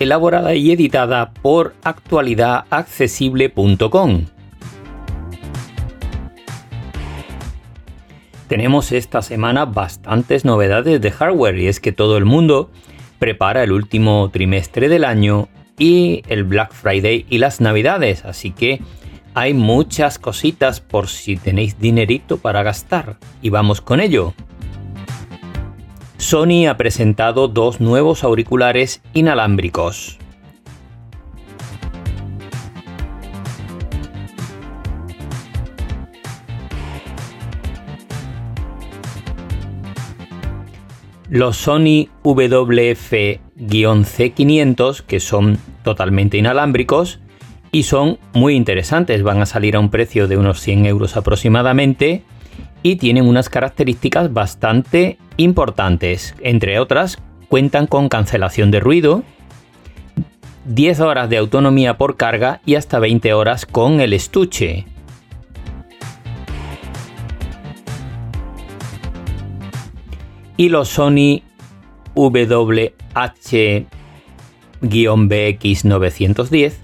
elaborada y editada por actualidadaccesible.com. Tenemos esta semana bastantes novedades de hardware y es que todo el mundo prepara el último trimestre del año y el Black Friday y las navidades, así que hay muchas cositas por si tenéis dinerito para gastar y vamos con ello. Sony ha presentado dos nuevos auriculares inalámbricos. Los Sony WF-C500, que son totalmente inalámbricos y son muy interesantes, van a salir a un precio de unos 100 euros aproximadamente y tienen unas características bastante importantes. Entre otras, cuentan con cancelación de ruido, 10 horas de autonomía por carga y hasta 20 horas con el estuche. Y los Sony WH-BX910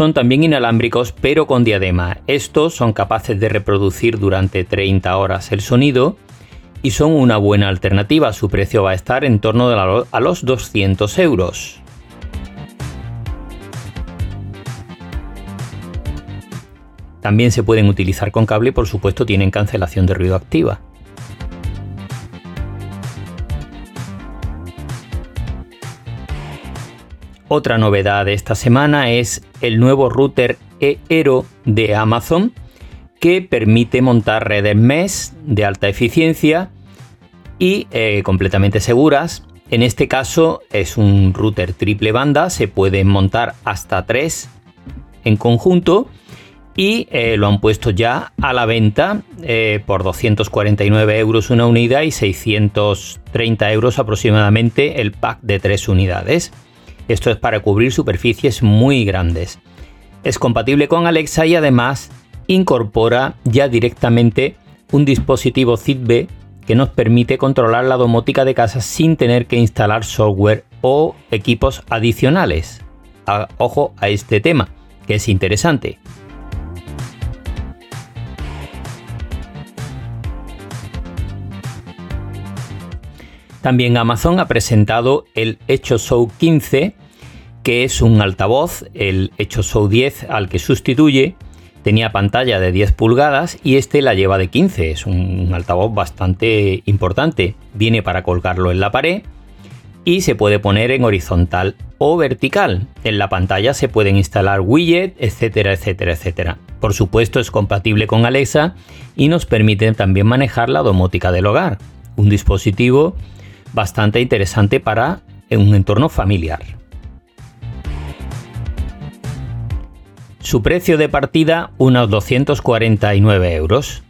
son también inalámbricos pero con diadema. Estos son capaces de reproducir durante 30 horas el sonido y son una buena alternativa. Su precio va a estar en torno a los 200 euros. También se pueden utilizar con cable y por supuesto tienen cancelación de ruido activa. Otra novedad de esta semana es el nuevo router eero de Amazon que permite montar redes mesh de alta eficiencia y eh, completamente seguras. En este caso es un router triple banda, se pueden montar hasta tres en conjunto y eh, lo han puesto ya a la venta eh, por 249 euros una unidad y 630 euros aproximadamente el pack de tres unidades. Esto es para cubrir superficies muy grandes. Es compatible con Alexa y además incorpora ya directamente un dispositivo Zigbee que nos permite controlar la domótica de casa sin tener que instalar software o equipos adicionales. ojo a este tema, que es interesante. También Amazon ha presentado el Echo Show 15 que es un altavoz, el Echo Show 10 al que sustituye, tenía pantalla de 10 pulgadas y este la lleva de 15, es un altavoz bastante importante, viene para colgarlo en la pared y se puede poner en horizontal o vertical. En la pantalla se pueden instalar widgets, etcétera, etcétera, etcétera. Por supuesto es compatible con Alexa y nos permite también manejar la domótica del hogar, un dispositivo bastante interesante para un entorno familiar. Su precio de partida unos 249 euros.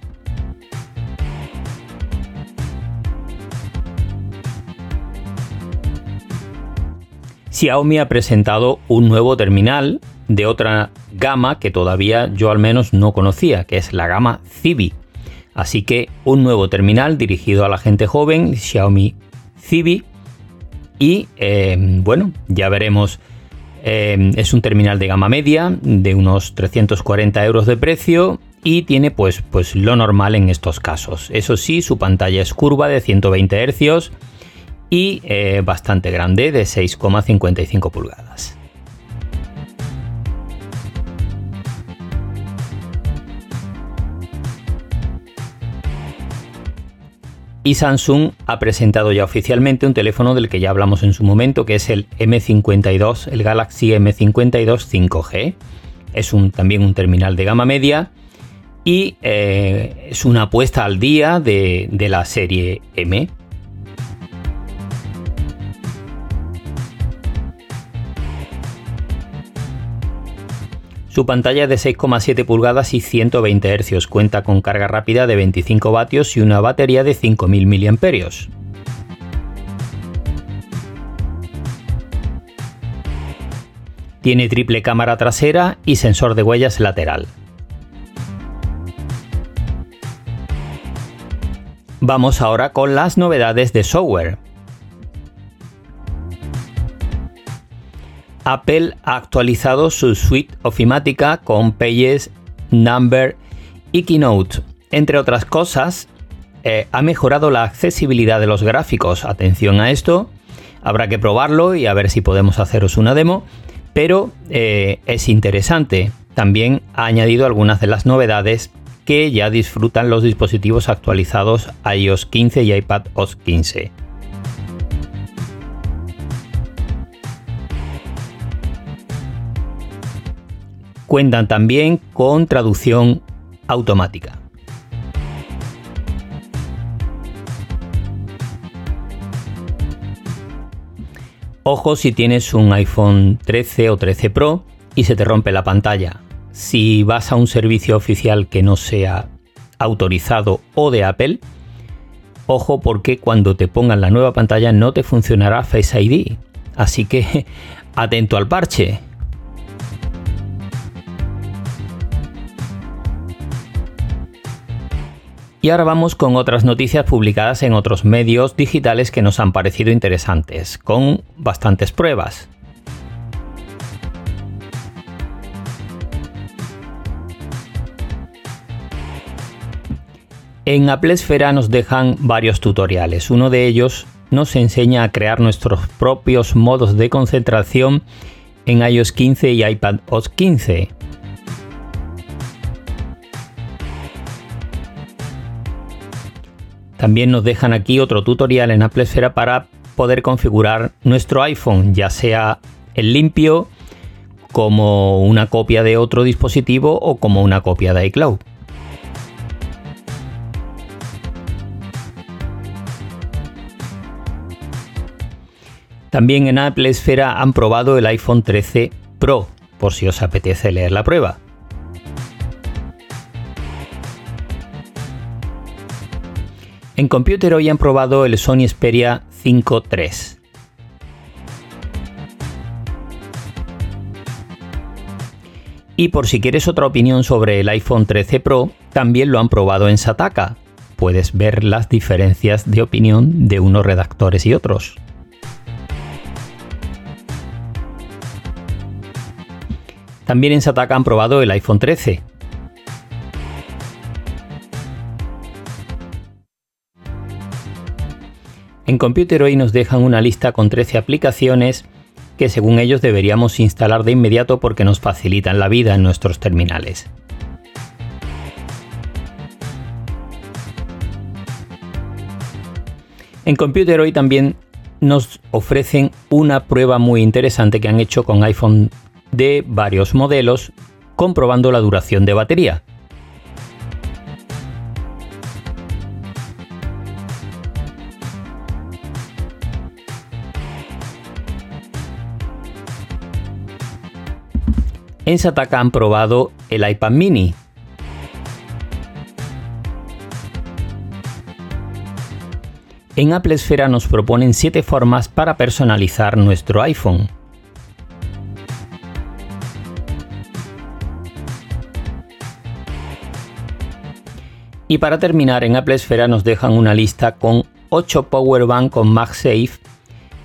Xiaomi ha presentado un nuevo terminal de otra gama que todavía yo al menos no conocía, que es la gama Civi. Así que un nuevo terminal dirigido a la gente joven, Xiaomi Civi. Y eh, bueno, ya veremos Em, es un terminal de gama media de unos 340 euros de precio y tiene pues, pues lo normal en estos casos. Eso sí, su pantalla es curva de 120 Hz y eh, bastante grande de 6,55 pulgadas. Y Samsung ha presentado ya oficialmente un teléfono del que ya hablamos en su momento, que es el M52, el Galaxy M52 5G. Es un, también un terminal de gama media y eh, es una apuesta al día de, de la serie M. Su pantalla de 6,7 pulgadas y 120 Hz. Cuenta con carga rápida de 25 vatios y una batería de 5000 mAh. Tiene triple cámara trasera y sensor de huellas lateral. Vamos ahora con las novedades de software. Apple ha actualizado su suite ofimática con Pages, Number y Keynote. Entre otras cosas, eh, ha mejorado la accesibilidad de los gráficos. Atención a esto, habrá que probarlo y a ver si podemos haceros una demo, pero eh, es interesante. También ha añadido algunas de las novedades que ya disfrutan los dispositivos actualizados iOS 15 y iPadOS 15. Cuentan también con traducción automática. Ojo si tienes un iPhone 13 o 13 Pro y se te rompe la pantalla. Si vas a un servicio oficial que no sea autorizado o de Apple, ojo porque cuando te pongan la nueva pantalla no te funcionará Face ID. Así que atento al parche. Y ahora vamos con otras noticias publicadas en otros medios digitales que nos han parecido interesantes, con bastantes pruebas. En Apple Esfera nos dejan varios tutoriales. Uno de ellos nos enseña a crear nuestros propios modos de concentración en iOS 15 y iPadOS 15. También nos dejan aquí otro tutorial en Apple Esfera para poder configurar nuestro iPhone, ya sea el limpio, como una copia de otro dispositivo o como una copia de iCloud. También en Apple Esfera han probado el iPhone 13 Pro, por si os apetece leer la prueba. En Computer hoy han probado el Sony Xperia 5 III. Y por si quieres otra opinión sobre el iPhone 13 Pro, también lo han probado en Sataka. Puedes ver las diferencias de opinión de unos redactores y otros. También en Sataka han probado el iPhone 13, En Computer hoy nos dejan una lista con 13 aplicaciones que según ellos deberíamos instalar de inmediato porque nos facilitan la vida en nuestros terminales. En Computer hoy también nos ofrecen una prueba muy interesante que han hecho con iPhone de varios modelos comprobando la duración de batería. En Sataka han probado el iPad mini. En Apple Esfera nos proponen 7 formas para personalizar nuestro iPhone. Y para terminar, en Apple Esfera nos dejan una lista con 8 Powerbank con MagSafe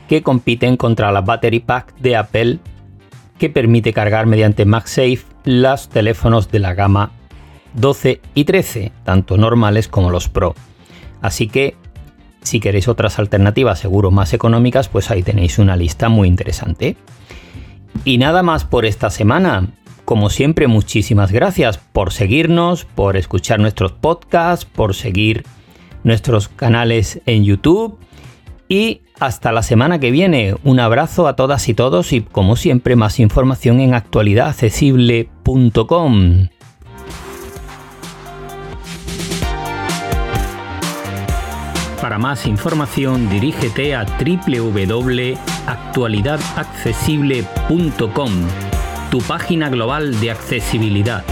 que compiten contra la Battery Pack de Apple que permite cargar mediante MagSafe los teléfonos de la gama 12 y 13, tanto normales como los Pro. Así que si queréis otras alternativas seguro más económicas, pues ahí tenéis una lista muy interesante. Y nada más por esta semana. Como siempre, muchísimas gracias por seguirnos, por escuchar nuestros podcasts, por seguir nuestros canales en YouTube y hasta la semana que viene. Un abrazo a todas y todos y como siempre más información en actualidadaccesible.com. Para más información dirígete a www.actualidadaccesible.com tu página global de accesibilidad